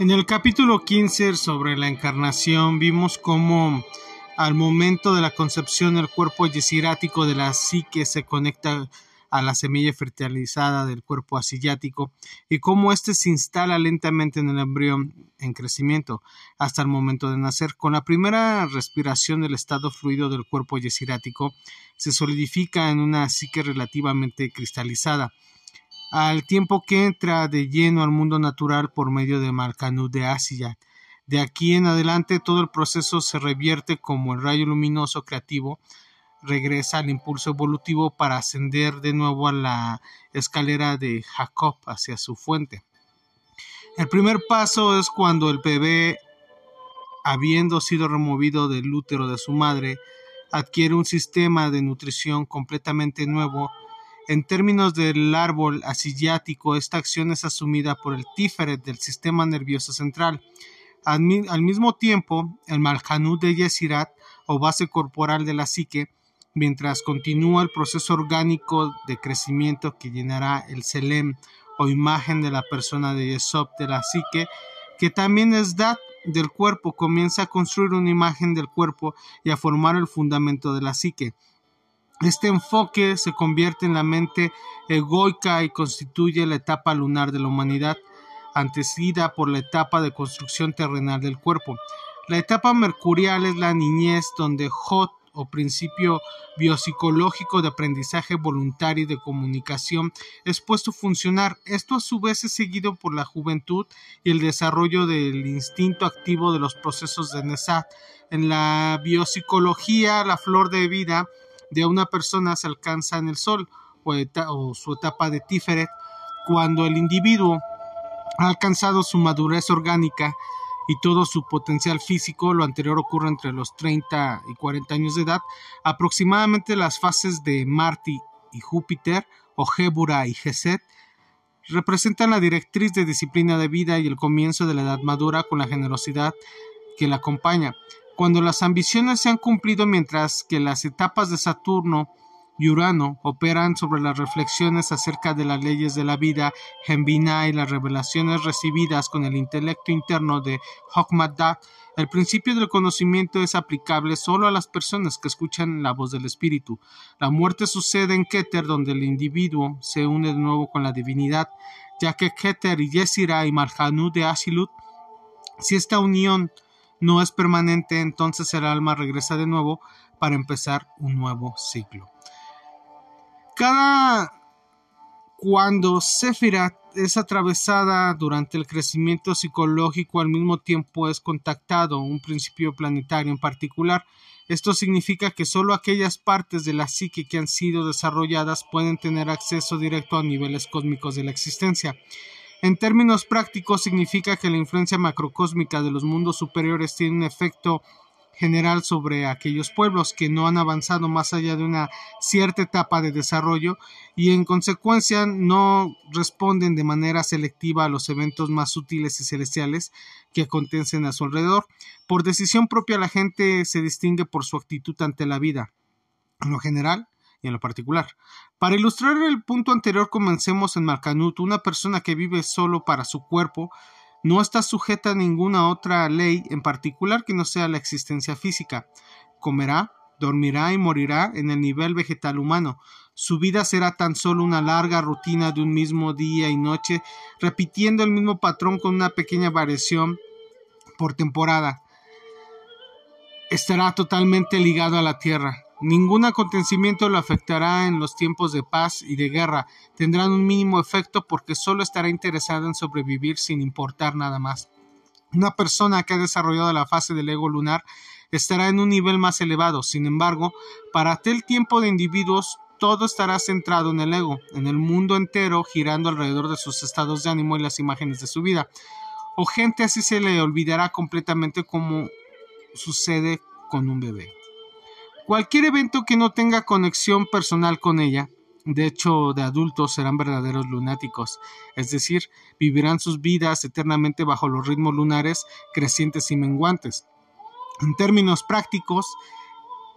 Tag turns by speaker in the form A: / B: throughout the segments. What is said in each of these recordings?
A: En el capítulo 15 sobre la encarnación vimos cómo al momento de la concepción el cuerpo yesirático de la psique se conecta a la semilla fertilizada del cuerpo asiático y cómo éste se instala lentamente en el embrión en crecimiento hasta el momento de nacer. Con la primera respiración del estado fluido del cuerpo yesirático se solidifica en una psique relativamente cristalizada al tiempo que entra de lleno al mundo natural por medio de Malkanud de Asia. De aquí en adelante todo el proceso se revierte como el rayo luminoso creativo regresa al impulso evolutivo para ascender de nuevo a la escalera de Jacob hacia su fuente. El primer paso es cuando el bebé, habiendo sido removido del útero de su madre, adquiere un sistema de nutrición completamente nuevo. En términos del árbol asiático, esta acción es asumida por el tíferet del sistema nervioso central. Al, mismo tiempo, el malhanud de Yesirat, o base corporal de la psique, mientras continúa el proceso orgánico de crecimiento que llenará el Selem o imagen de la persona de Yesop de la psique, que también es Dat del cuerpo, comienza a construir una imagen del cuerpo y a formar el fundamento de la psique. Este enfoque se convierte en la mente egoica y constituye la etapa lunar de la humanidad, antecedida por la etapa de construcción terrenal del cuerpo. La etapa mercurial es la niñez donde Jot o principio biopsicológico de aprendizaje voluntario y de comunicación es puesto a funcionar. Esto a su vez es seguido por la juventud y el desarrollo del instinto activo de los procesos de Nesat. En la biopsicología, la flor de vida de una persona se alcanza en el sol o, su etapa de Tiferet cuando el individuo ha alcanzado su madurez orgánica y todo su potencial físico, lo anterior ocurre entre los 30 y 40 años de edad, aproximadamente las fases de Marte y Júpiter, o Gébura y Geset, representan la directriz de disciplina de vida y el comienzo de la edad madura con la generosidad que la acompaña. Cuando las ambiciones se han cumplido mientras que las etapas de Saturno y Urano operan sobre las reflexiones acerca de las leyes de la vida, Gembina y las revelaciones recibidas con el intelecto interno de Hokmadah, el principio del conocimiento es aplicable solo a las personas que escuchan la voz del Espíritu. La muerte sucede en Keter, donde el individuo se une de nuevo con la divinidad, ya que Keter y Yesira y Malhanud de Asilut, si esta unión no es permanente, entonces el alma regresa de nuevo para empezar un nuevo ciclo. Cada cuando Sephirat es atravesada durante el crecimiento psicológico, al mismo tiempo es contactado un principio planetario en particular. Esto significa que solo aquellas partes de la psique que han sido desarrolladas pueden tener acceso directo a niveles cósmicos de la existencia. En términos prácticos, significa que la influencia macrocósmica de los mundos superiores tiene un efecto general sobre aquellos pueblos que no han avanzado más allá de una cierta etapa de desarrollo y en consecuencia no responden de manera selectiva a los eventos más sutiles y celestiales que acontecen a su alrededor. Por decisión propia la gente se distingue por su actitud ante la vida, en lo general y en lo particular. Para ilustrar el punto anterior comencemos en Marcanut, una persona que vive solo para su cuerpo, no está sujeta a ninguna otra ley en particular que no sea la existencia física. Comerá, dormirá y morirá en el nivel vegetal humano. Su vida será tan solo una larga rutina de un mismo día y noche, repitiendo el mismo patrón con una pequeña variación por temporada. Estará totalmente ligado a la tierra. Ningún acontecimiento lo afectará en los tiempos de paz y de guerra. Tendrán un mínimo efecto porque solo estará interesado en sobrevivir sin importar nada más. Una persona que ha desarrollado la fase del ego lunar estará en un nivel más elevado. Sin embargo, para aquel tiempo de individuos, todo estará centrado en el ego, en el mundo entero, girando alrededor de sus estados de ánimo y las imágenes de su vida. O gente así se le olvidará completamente como sucede con un bebé. Cualquier evento que no tenga conexión personal con ella, de hecho de adultos, serán verdaderos lunáticos, es decir, vivirán sus vidas eternamente bajo los ritmos lunares crecientes y menguantes. En términos prácticos,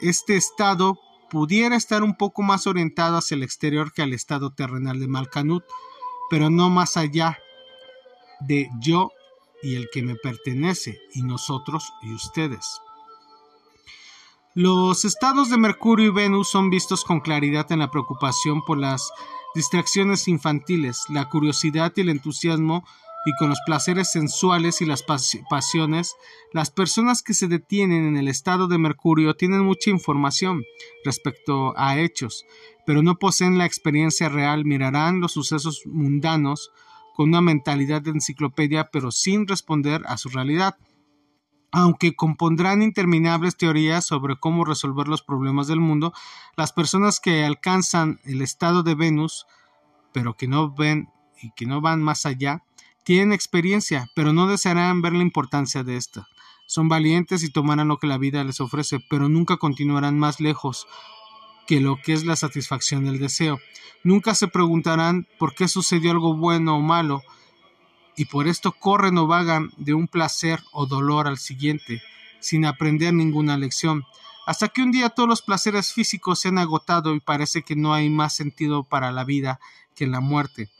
A: este estado pudiera estar un poco más orientado hacia el exterior que al estado terrenal de Malkanut, pero no más allá de yo y el que me pertenece, y nosotros y ustedes. Los estados de Mercurio y Venus son vistos con claridad en la preocupación por las distracciones infantiles, la curiosidad y el entusiasmo y con los placeres sensuales y las pasiones, las personas que se detienen en el estado de Mercurio tienen mucha información respecto a hechos, pero no poseen la experiencia real, mirarán los sucesos mundanos con una mentalidad de enciclopedia, pero sin responder a su realidad aunque compondrán interminables teorías sobre cómo resolver los problemas del mundo, las personas que alcanzan el estado de Venus, pero que no ven y que no van más allá, tienen experiencia, pero no desearán ver la importancia de esta. Son valientes y tomarán lo que la vida les ofrece, pero nunca continuarán más lejos que lo que es la satisfacción del deseo. Nunca se preguntarán por qué sucedió algo bueno o malo, y por esto corren o vagan de un placer o dolor al siguiente, sin aprender ninguna lección, hasta que un día todos los placeres físicos se han agotado y parece que no hay más sentido para la vida que la muerte.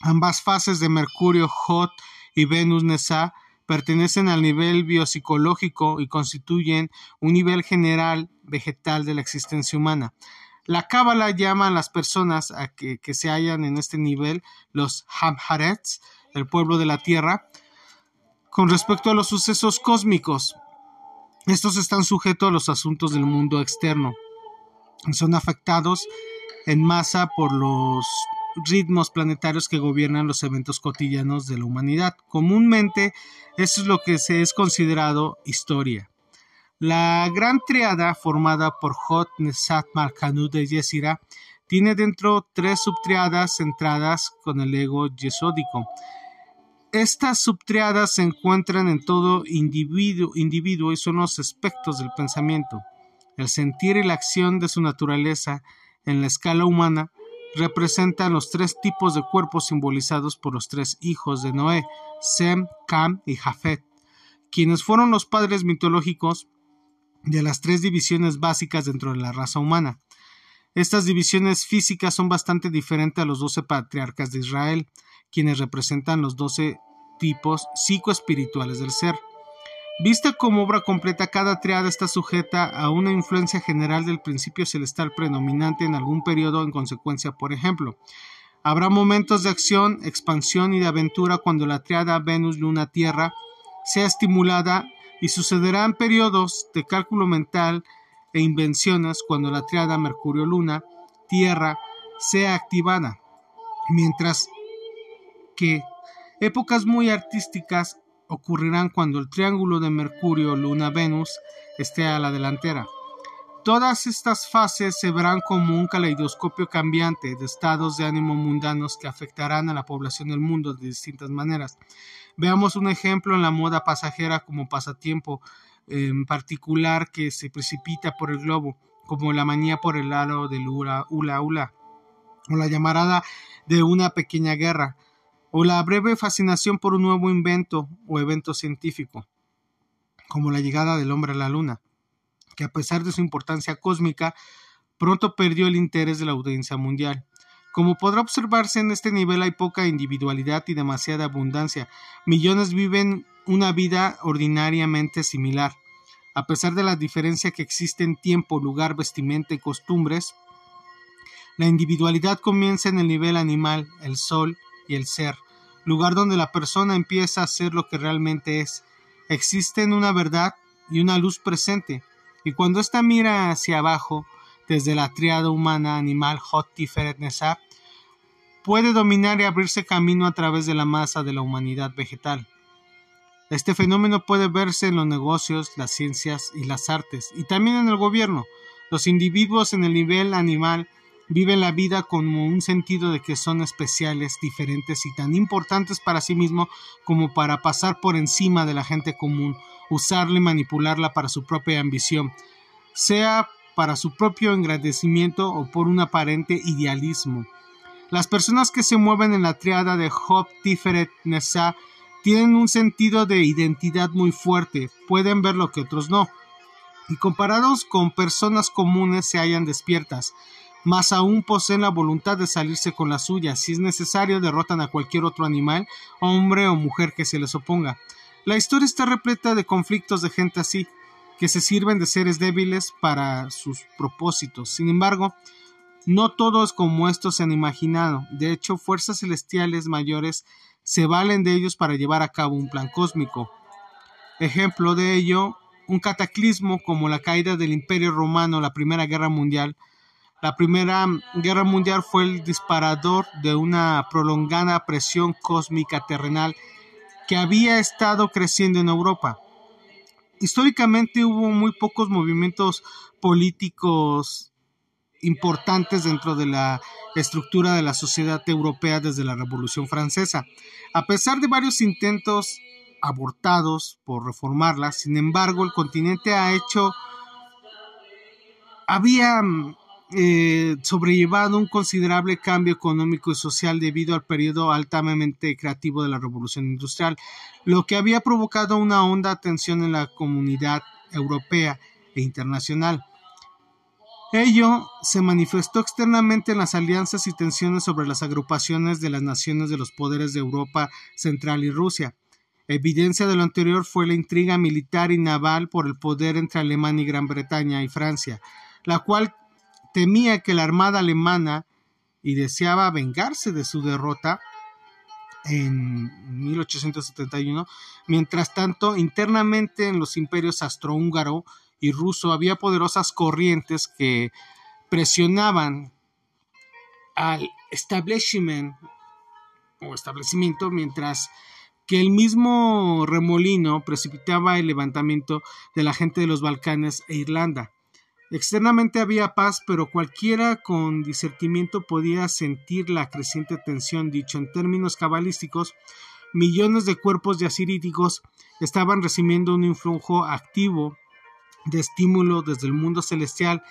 A: Ambas fases de Mercurio Hot y Venus Nesa pertenecen al nivel biopsicológico y constituyen un nivel general vegetal de la existencia humana. La Cábala llama a las personas a que, que se hallan en este nivel los Hamharets, el pueblo de la Tierra, con respecto a los sucesos cósmicos. Estos están sujetos a los asuntos del mundo externo. Son afectados en masa por los ritmos planetarios que gobiernan los eventos cotidianos de la humanidad. Comúnmente, eso es lo que se es considerado historia. La gran triada formada por Hot, Nesat, Malkanud y Yesira tiene dentro tres subtriadas centradas con el ego yesódico. Estas subtriadas se encuentran en todo individuo, y son los aspectos del pensamiento. El sentir y la acción de su naturaleza en la escala humana representan los tres tipos de cuerpos simbolizados por los tres hijos de Noé, Sem, Cam y Jafet, quienes fueron los padres mitológicos de las tres divisiones básicas dentro de la raza humana. Estas divisiones físicas son bastante diferentes a los doce patriarcas de Israel, quienes representan los doce tipos psicoespirituales del ser. Vista como obra completa, cada triada está sujeta a una influencia general del principio celestial predominante en algún periodo en consecuencia, por ejemplo. Habrá momentos de acción, expansión y de aventura cuando la triada Venus-Luna-Tierra sea estimulada y sucederán periodos de cálculo mental e invenciones cuando la triada Mercurio-Luna-Tierra sea activada, mientras que épocas muy artísticas ocurrirán cuando el triángulo de Mercurio, Luna, Venus esté a la delantera. Todas estas fases se verán como un caleidoscopio cambiante de estados de ánimo mundanos que afectarán a la población del mundo de distintas maneras. Veamos un ejemplo en la moda pasajera como pasatiempo en particular que se precipita por el globo, como la manía por el aro del hula hula hula, o la llamarada de una pequeña guerra, o la breve fascinación por un nuevo invento o evento científico, como la llegada del hombre a la luna, que a pesar de su importancia cósmica, pronto perdió el interés de la audiencia mundial. Como podrá observarse en este nivel hay poca individualidad y demasiada abundancia. Millones viven una vida ordinariamente similar. A pesar de la diferencia que existe en tiempo, lugar, vestimenta y costumbres, la individualidad comienza en el nivel animal, el sol y el ser lugar donde la persona empieza a ser lo que realmente es. Existen una verdad y una luz presente, y cuando ésta mira hacia abajo, desde la triada humana, animal, hot, tiferet, puede dominar y abrirse camino a través de la masa de la humanidad vegetal. Este fenómeno puede verse en los negocios, las ciencias y las artes, y también en el gobierno. Los individuos en el nivel animal viven la vida con un sentido de que son especiales, diferentes y tan importantes para sí mismo como para pasar por encima de la gente común, usarla y manipularla para su propia ambición, sea para su propio engrandecimiento o por un aparente idealismo. Las personas que se mueven en la triada de Job, Tiferet, Nesa tienen un sentido de identidad muy fuerte, pueden ver lo que otros no, y comparados con personas comunes se hallan despiertas, más aún poseen la voluntad de salirse con la suya. Si es necesario, derrotan a cualquier otro animal, hombre o mujer que se les oponga. La historia está repleta de conflictos de gente así, que se sirven de seres débiles para sus propósitos. Sin embargo, no todo es como estos se han imaginado. De hecho, fuerzas celestiales mayores se valen de ellos para llevar a cabo un plan cósmico. Ejemplo de ello, un cataclismo como la caída del Imperio Romano, la Primera Guerra Mundial. La Primera Guerra Mundial fue el disparador de una prolongada presión cósmica terrenal que había estado creciendo en Europa. Históricamente hubo muy pocos movimientos políticos importantes dentro de la estructura de la sociedad europea desde la Revolución Francesa. A pesar de varios intentos abortados por reformarla, sin embargo, el continente ha hecho, había eh, sobrellevado un considerable cambio económico y social debido al periodo altamente creativo de la Revolución Industrial, lo que había provocado una honda tensión en la comunidad europea e internacional. Ello se manifestó externamente en las alianzas y tensiones sobre las agrupaciones de las naciones de los poderes de Europa Central y Rusia. Evidencia de lo anterior fue la intriga militar y naval por el poder entre Alemania y Gran Bretaña y Francia, la cual temía que la armada alemana y deseaba vengarse de su derrota en 1871. Mientras tanto, internamente en los imperios astrohúngaro y ruso había poderosas corrientes que presionaban al establishment o establecimiento mientras que el mismo remolino precipitaba el levantamiento de la gente de los Balcanes e Irlanda. Externamente había paz, pero cualquiera con discernimiento podía sentir la creciente tensión. Dicho en términos cabalísticos, millones de cuerpos yacíriticos estaban recibiendo un influjo activo de estímulo desde el mundo celestial,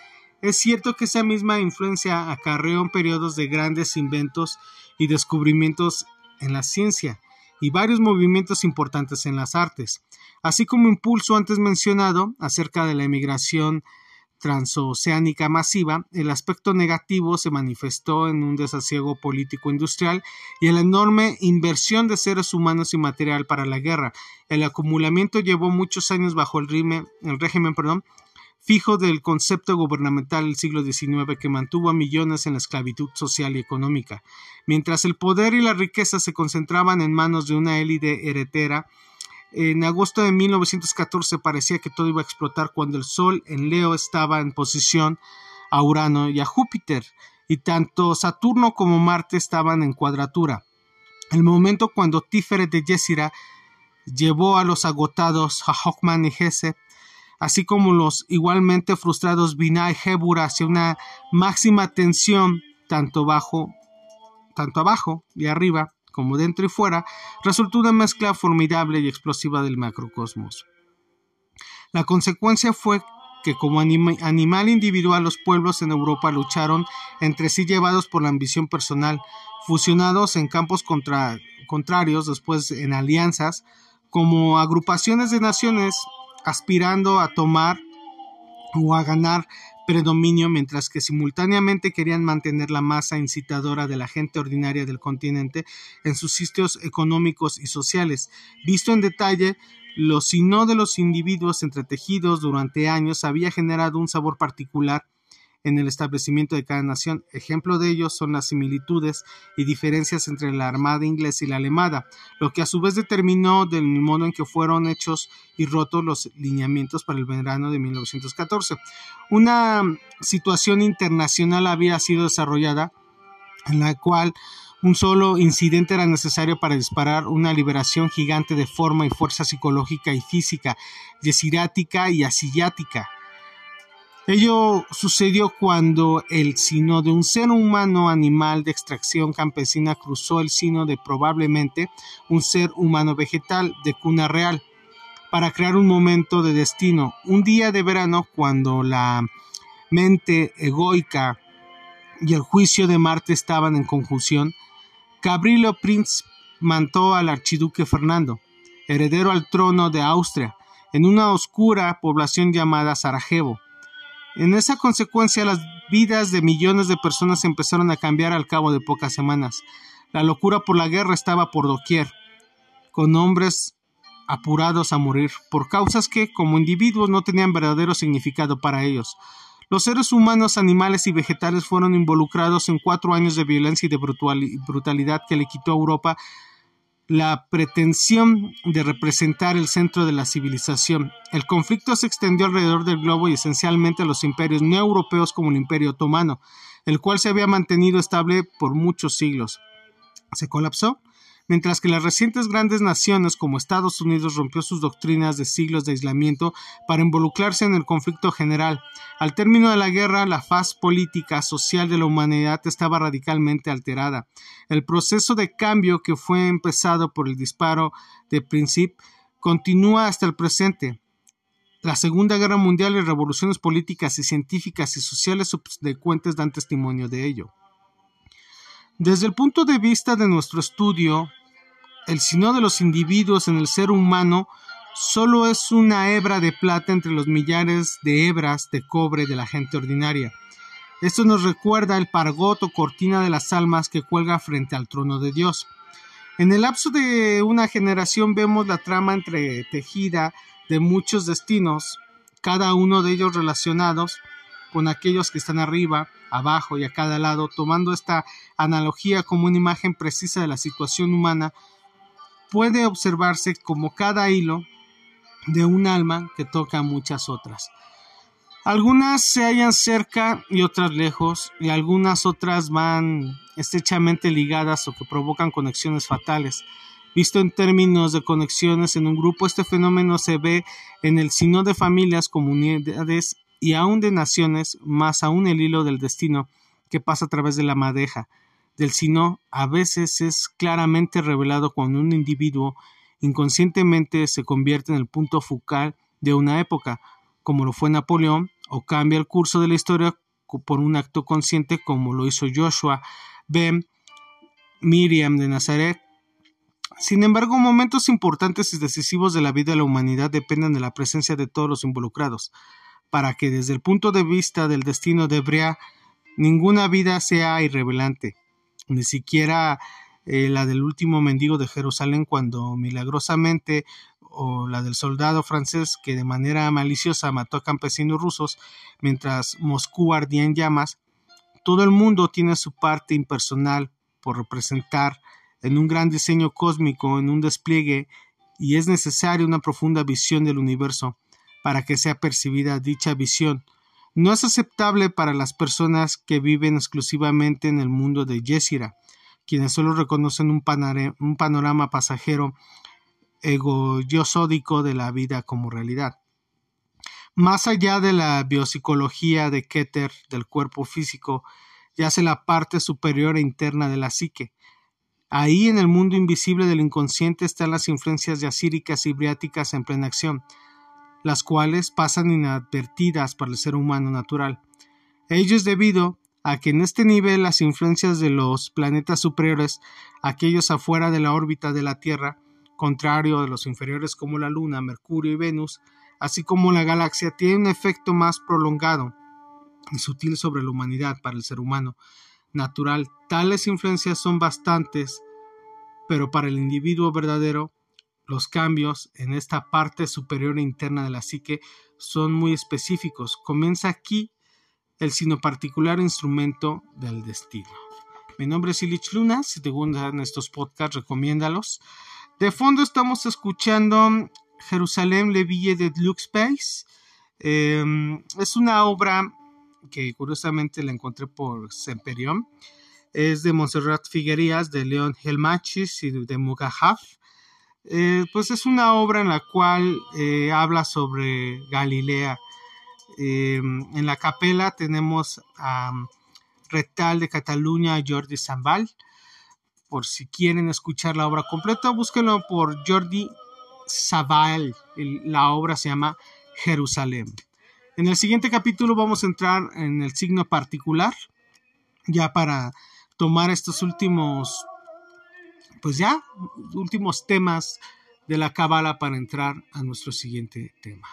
A: es cierto que esa misma influencia acarreó en periodos de grandes inventos y descubrimientos en la ciencia y varios movimientos importantes en las artes, así como impulso antes mencionado acerca de la emigración transoceánica masiva, el aspecto negativo se manifestó en un desasiego político industrial y en la enorme inversión de seres humanos y material para la guerra. El acumulamiento llevó muchos años bajo el, el régimen fijo del concepto gubernamental del siglo XIX que mantuvo a millones en la esclavitud social y económica. Mientras el poder y la riqueza se concentraban en manos de una élite heredera, en agosto de 1914 parecía que todo iba a explotar cuando el Sol en Leo estaba en posición a Urano y a Júpiter, y tanto Saturno como Marte estaban en cuadratura. El momento cuando Tíferet de Yesira llevó a los agotados Hawkman y Hesse, así como los igualmente frustrados Binah y Hebura hacia una máxima tensión tanto bajo, tanto abajo y arriba, como dentro y fuera, resultó una mezcla formidable y explosiva del macrocosmos. La consecuencia fue que como animal individual los pueblos en Europa lucharon entre sí llevados por la ambición personal, fusionados en campos contrarios, después en alianzas, como agrupaciones de naciones aspirando a tomar o a ganar predominio mientras que simultáneamente querían mantener la masa incitadora de la gente ordinaria del continente en sus sitios económicos y sociales. Visto en detalle, los sino de los individuos entretejidos durante años había generado un sabor particular en el establecimiento de cada nación. Ejemplo de ello son las similitudes y diferencias entre la armada inglesa y la alemana, lo que a su vez determinó del modo en que fueron hechos y rotos los lineamientos para el verano de 1914. Una situación internacional había sido desarrollada en la cual un solo incidente era necesario para disparar una liberación gigante de forma y fuerza psicológica y física, yesirática y asiática. Ello sucedió cuando el sino de un ser humano animal de extracción campesina cruzó el sino de probablemente un ser humano vegetal de cuna real para crear un momento de destino. Un día de verano cuando la mente egoica y el juicio de Marte estaban en conjunción, Gabrielo Prince mantó al archiduque Fernando, heredero al trono de Austria, en una oscura población llamada Sarajevo en esa consecuencia, las vidas de millones de personas empezaron a cambiar al cabo de pocas semanas. La locura por la guerra estaba por doquier, con hombres apurados a morir, por causas que, como individuos, no tenían verdadero significado para ellos. Los seres humanos, animales y vegetales fueron involucrados en cuatro años de violencia y de brutalidad que le quitó a Europa la pretensión de representar el centro de la civilización. El conflicto se extendió alrededor del globo y esencialmente a los imperios no europeos como el Imperio Otomano, el cual se había mantenido estable por muchos siglos. Se colapsó mientras que las recientes grandes naciones como Estados Unidos rompió sus doctrinas de siglos de aislamiento para involucrarse en el conflicto general. Al término de la guerra, la faz política social de la humanidad estaba radicalmente alterada. El proceso de cambio que fue empezado por el disparo de Princip continúa hasta el presente. La Segunda Guerra Mundial y revoluciones políticas y científicas y sociales subsecuentes dan testimonio de ello. Desde el punto de vista de nuestro estudio, el sino de los individuos en el ser humano solo es una hebra de plata entre los millares de hebras de cobre de la gente ordinaria. Esto nos recuerda el pargot o cortina de las almas que cuelga frente al trono de Dios. En el lapso de una generación vemos la trama entretejida de muchos destinos, cada uno de ellos relacionados con aquellos que están arriba, abajo y a cada lado, tomando esta analogía como una imagen precisa de la situación humana, puede observarse como cada hilo de un alma que toca muchas otras. Algunas se hallan cerca y otras lejos, y algunas otras van estrechamente ligadas o que provocan conexiones fatales. Visto en términos de conexiones en un grupo, este fenómeno se ve en el sino de familias, comunidades y aún de naciones, más aún el hilo del destino que pasa a través de la madeja del sino a veces es claramente revelado cuando un individuo inconscientemente se convierte en el punto focal de una época, como lo fue Napoleón, o cambia el curso de la historia por un acto consciente como lo hizo Joshua, Ben, Miriam de Nazaret. Sin embargo, momentos importantes y decisivos de la vida de la humanidad dependen de la presencia de todos los involucrados para que desde el punto de vista del destino de Brea ninguna vida sea irrevelante, ni siquiera eh, la del último mendigo de Jerusalén cuando milagrosamente o la del soldado francés que de manera maliciosa mató a campesinos rusos mientras Moscú ardía en llamas, todo el mundo tiene su parte impersonal por representar en un gran diseño cósmico, en un despliegue, y es necesaria una profunda visión del universo para que sea percibida dicha visión. No es aceptable para las personas que viven exclusivamente en el mundo de Yesira, quienes solo reconocen un, un panorama pasajero egoyosódico de la vida como realidad. Más allá de la biopsicología de Keter del cuerpo físico, yace la parte superior e interna de la psique. Ahí en el mundo invisible del inconsciente están las influencias yacíricas y briáticas en plena acción las cuales pasan inadvertidas para el ser humano natural. Ello es debido a que en este nivel las influencias de los planetas superiores, aquellos afuera de la órbita de la Tierra, contrario de los inferiores como la Luna, Mercurio y Venus, así como la galaxia, tienen un efecto más prolongado y sutil sobre la humanidad para el ser humano natural. Tales influencias son bastantes, pero para el individuo verdadero los cambios en esta parte superior interna de la psique son muy específicos. Comienza aquí el sino particular instrumento del destino. Mi nombre es Ilich Luna. Si te gustan estos podcasts, recomiéndalos. De fondo estamos escuchando Jerusalén Le Ville de Luke Space. Em, es una obra que curiosamente la encontré por Semperión. Es de Montserrat Figuerías, de León Helmachis y de Mugahaf. Eh, pues es una obra en la cual eh, habla sobre Galilea. Eh, en la capela tenemos a Retal de Cataluña, Jordi Zambal. Por si quieren escuchar la obra completa, búsquenlo por Jordi Zabal. La obra se llama Jerusalén. En el siguiente capítulo vamos a entrar en el signo particular, ya para tomar estos últimos pues ya, últimos temas de la cábala para entrar a nuestro siguiente tema.